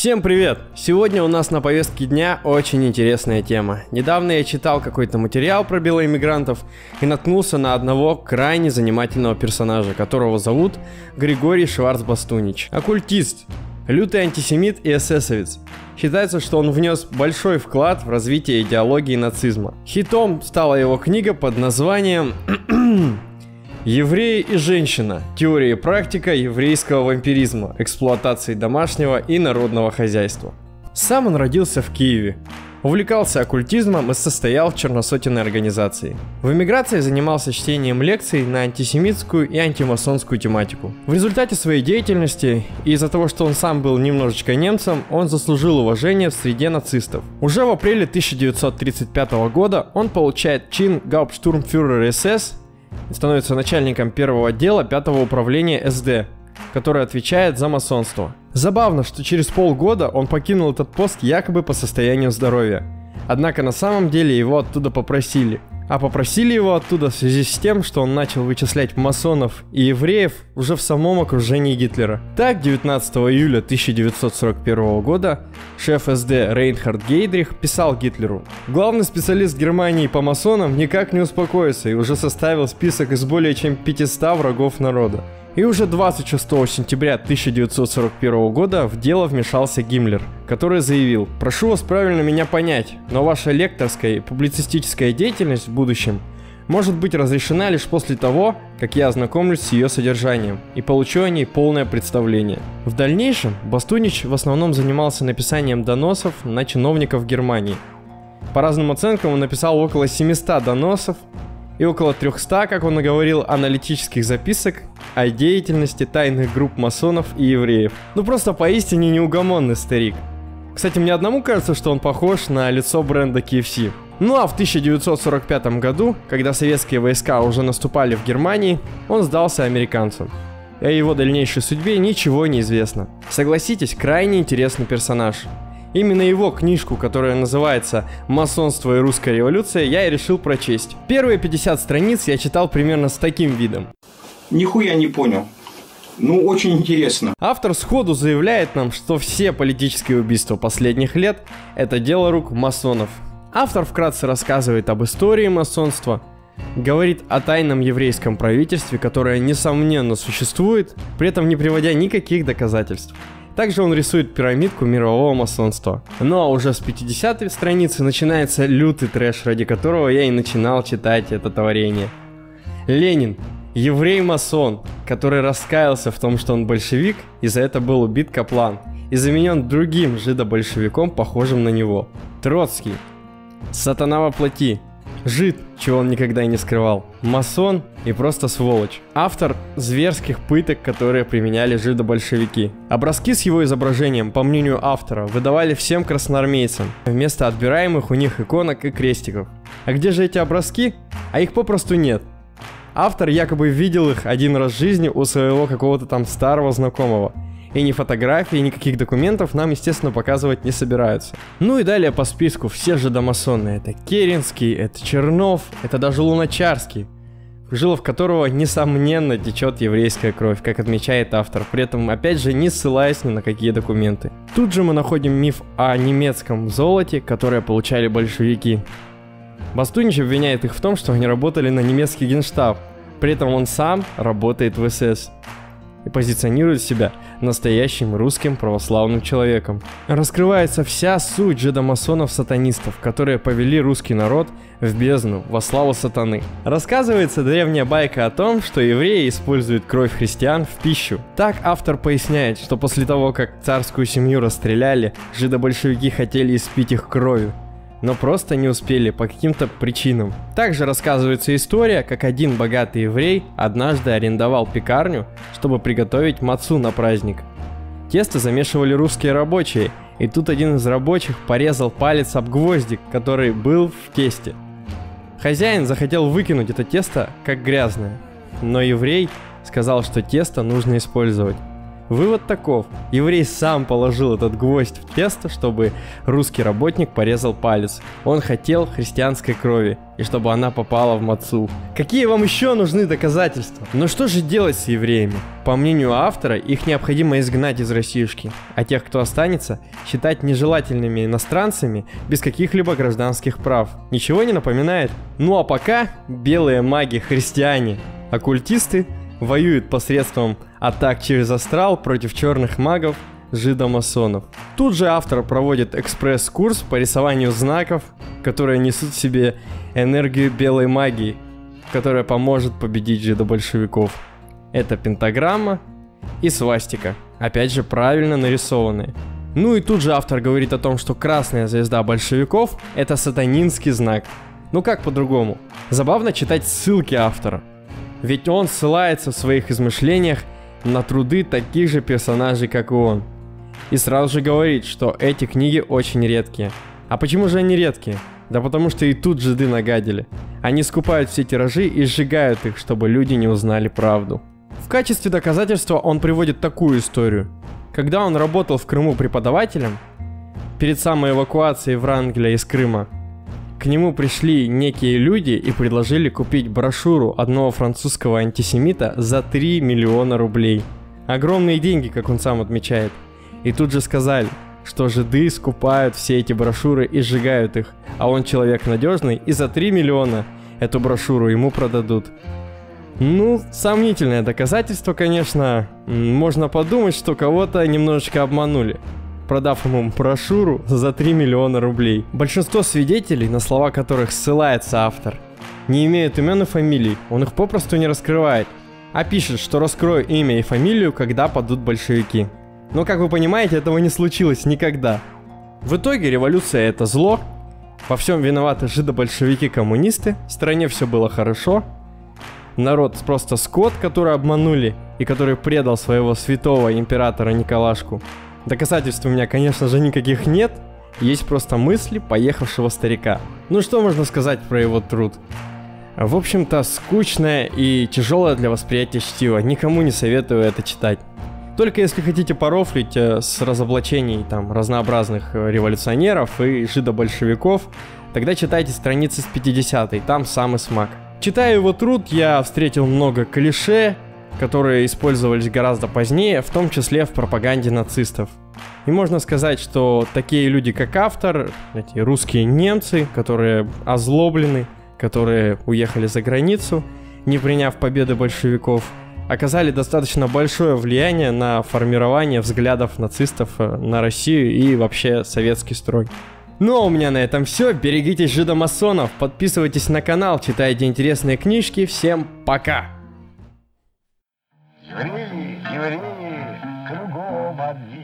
Всем привет! Сегодня у нас на повестке дня очень интересная тема. Недавно я читал какой-то материал про белоиммигрантов и наткнулся на одного крайне занимательного персонажа, которого зовут Григорий Шварцбастунич. Оккультист, лютый антисемит и эсэсовец. Считается, что он внес большой вклад в развитие идеологии нацизма. Хитом стала его книга под названием Евреи и женщина. Теория и практика еврейского вампиризма, эксплуатации домашнего и народного хозяйства. Сам он родился в Киеве. Увлекался оккультизмом и состоял в черносотенной организации. В эмиграции занимался чтением лекций на антисемитскую и антимасонскую тематику. В результате своей деятельности и из-за того, что он сам был немножечко немцем, он заслужил уважение в среде нацистов. Уже в апреле 1935 года он получает чин Гауптштурмфюрер СС становится начальником первого отдела пятого управления СД, который отвечает за масонство. Забавно, что через полгода он покинул этот пост якобы по состоянию здоровья. Однако на самом деле его оттуда попросили – а попросили его оттуда в связи с тем, что он начал вычислять масонов и евреев уже в самом окружении Гитлера. Так, 19 июля 1941 года шеф СД Рейнхард Гейдрих писал Гитлеру «Главный специалист Германии по масонам никак не успокоится и уже составил список из более чем 500 врагов народа. И уже 26 сентября 1941 года в дело вмешался Гиммлер, который заявил «Прошу вас правильно меня понять, но ваша лекторская и публицистическая деятельность в будущем может быть разрешена лишь после того, как я ознакомлюсь с ее содержанием и получу о ней полное представление. В дальнейшем Бастунич в основном занимался написанием доносов на чиновников Германии. По разным оценкам он написал около 700 доносов и около 300, как он и говорил, аналитических записок о деятельности тайных групп масонов и евреев. Ну просто поистине неугомонный старик. Кстати, мне одному кажется, что он похож на лицо бренда KFC. Ну а в 1945 году, когда советские войска уже наступали в Германии, он сдался американцам. И о его дальнейшей судьбе ничего не известно. Согласитесь, крайне интересный персонаж. Именно его книжку, которая называется «Масонство и русская революция», я и решил прочесть. Первые 50 страниц я читал примерно с таким видом. Нихуя не понял. Ну, очень интересно. Автор сходу заявляет нам, что все политические убийства последних лет – это дело рук масонов. Автор вкратце рассказывает об истории масонства, говорит о тайном еврейском правительстве, которое, несомненно, существует, при этом не приводя никаких доказательств. Также он рисует пирамидку мирового масонства. Ну а уже с 50-й страницы начинается лютый трэш, ради которого я и начинал читать это творение. Ленин, еврей-масон, который раскаялся в том, что он большевик, и за это был убит Каплан, и заменен другим жидо-большевиком, похожим на него. Троцкий, сатана во плоти, Жид, чего он никогда и не скрывал. Масон и просто сволочь. Автор зверских пыток, которые применяли жидо-большевики. Образки с его изображением, по мнению автора, выдавали всем красноармейцам, вместо отбираемых у них иконок и крестиков. А где же эти образки? А их попросту нет. Автор якобы видел их один раз в жизни у своего какого-то там старого знакомого – и ни фотографий, никаких документов нам, естественно, показывать не собираются. Ну и далее по списку все же домасонные. Это Керенский, это Чернов, это даже Луначарский в которого, несомненно, течет еврейская кровь, как отмечает автор, при этом, опять же, не ссылаясь ни на какие документы. Тут же мы находим миф о немецком золоте, которое получали большевики. Бастунич обвиняет их в том, что они работали на немецкий генштаб, при этом он сам работает в СС и позиционирует себя настоящим русским православным человеком. Раскрывается вся суть жидомасонов-сатанистов, которые повели русский народ в бездну во славу сатаны. Рассказывается древняя байка о том, что евреи используют кровь христиан в пищу. Так автор поясняет, что после того, как царскую семью расстреляли, жидобольшевики хотели испить их кровью но просто не успели по каким-то причинам. Также рассказывается история, как один богатый еврей однажды арендовал пекарню, чтобы приготовить мацу на праздник. Тесто замешивали русские рабочие, и тут один из рабочих порезал палец об гвоздик, который был в тесте. Хозяин захотел выкинуть это тесто как грязное, но еврей сказал, что тесто нужно использовать. Вывод таков. Еврей сам положил этот гвоздь в тесто, чтобы русский работник порезал палец. Он хотел христианской крови, и чтобы она попала в мацу. Какие вам еще нужны доказательства? Но что же делать с евреями? По мнению автора, их необходимо изгнать из Россиюшки, а тех, кто останется, считать нежелательными иностранцами без каких-либо гражданских прав. Ничего не напоминает? Ну а пока белые маги-христиане, оккультисты воюют посредством атак через астрал против черных магов, жидомасонов. Тут же автор проводит экспресс-курс по рисованию знаков, которые несут в себе энергию белой магии, которая поможет победить жидобольшевиков. Это пентаграмма и свастика, опять же правильно нарисованные. Ну и тут же автор говорит о том, что красная звезда большевиков – это сатанинский знак. Ну как по-другому? Забавно читать ссылки автора. Ведь он ссылается в своих измышлениях на труды таких же персонажей, как и он. И сразу же говорит, что эти книги очень редкие. А почему же они редкие? Да потому что и тут жиды нагадили. Они скупают все тиражи и сжигают их, чтобы люди не узнали правду. В качестве доказательства он приводит такую историю. Когда он работал в Крыму преподавателем, перед самой эвакуацией Врангеля из Крыма, к нему пришли некие люди и предложили купить брошюру одного французского антисемита за 3 миллиона рублей. Огромные деньги, как он сам отмечает. И тут же сказали, что жиды скупают все эти брошюры и сжигают их, а он человек надежный и за 3 миллиона эту брошюру ему продадут. Ну, сомнительное доказательство, конечно. Можно подумать, что кого-то немножечко обманули продав ему брошюру за 3 миллиона рублей. Большинство свидетелей, на слова которых ссылается автор, не имеют имен и фамилий, он их попросту не раскрывает, а пишет, что раскрою имя и фамилию, когда падут большевики. Но, как вы понимаете, этого не случилось никогда. В итоге революция это зло, во всем виноваты жидобольшевики-коммунисты, в стране все было хорошо, народ просто скот, который обманули и который предал своего святого императора Николашку. Доказательств у меня, конечно же, никаких нет. Есть просто мысли поехавшего старика. Ну что можно сказать про его труд? В общем-то, скучное и тяжелое для восприятия чтиво. Никому не советую это читать. Только если хотите порофлить э, с разоблачений там разнообразных э, революционеров и жидобольшевиков, тогда читайте страницы с 50-й, там самый смак. Читая его труд, я встретил много клише, которые использовались гораздо позднее, в том числе в пропаганде нацистов. И можно сказать, что такие люди, как автор, эти русские немцы, которые озлоблены, которые уехали за границу, не приняв победы большевиков, оказали достаточно большое влияние на формирование взглядов нацистов э, на Россию и вообще советский строй. Ну а у меня на этом все. Берегитесь жидомасонов, подписывайтесь на канал, читайте интересные книжки. Всем пока! Евреи, евреи, кругом одни.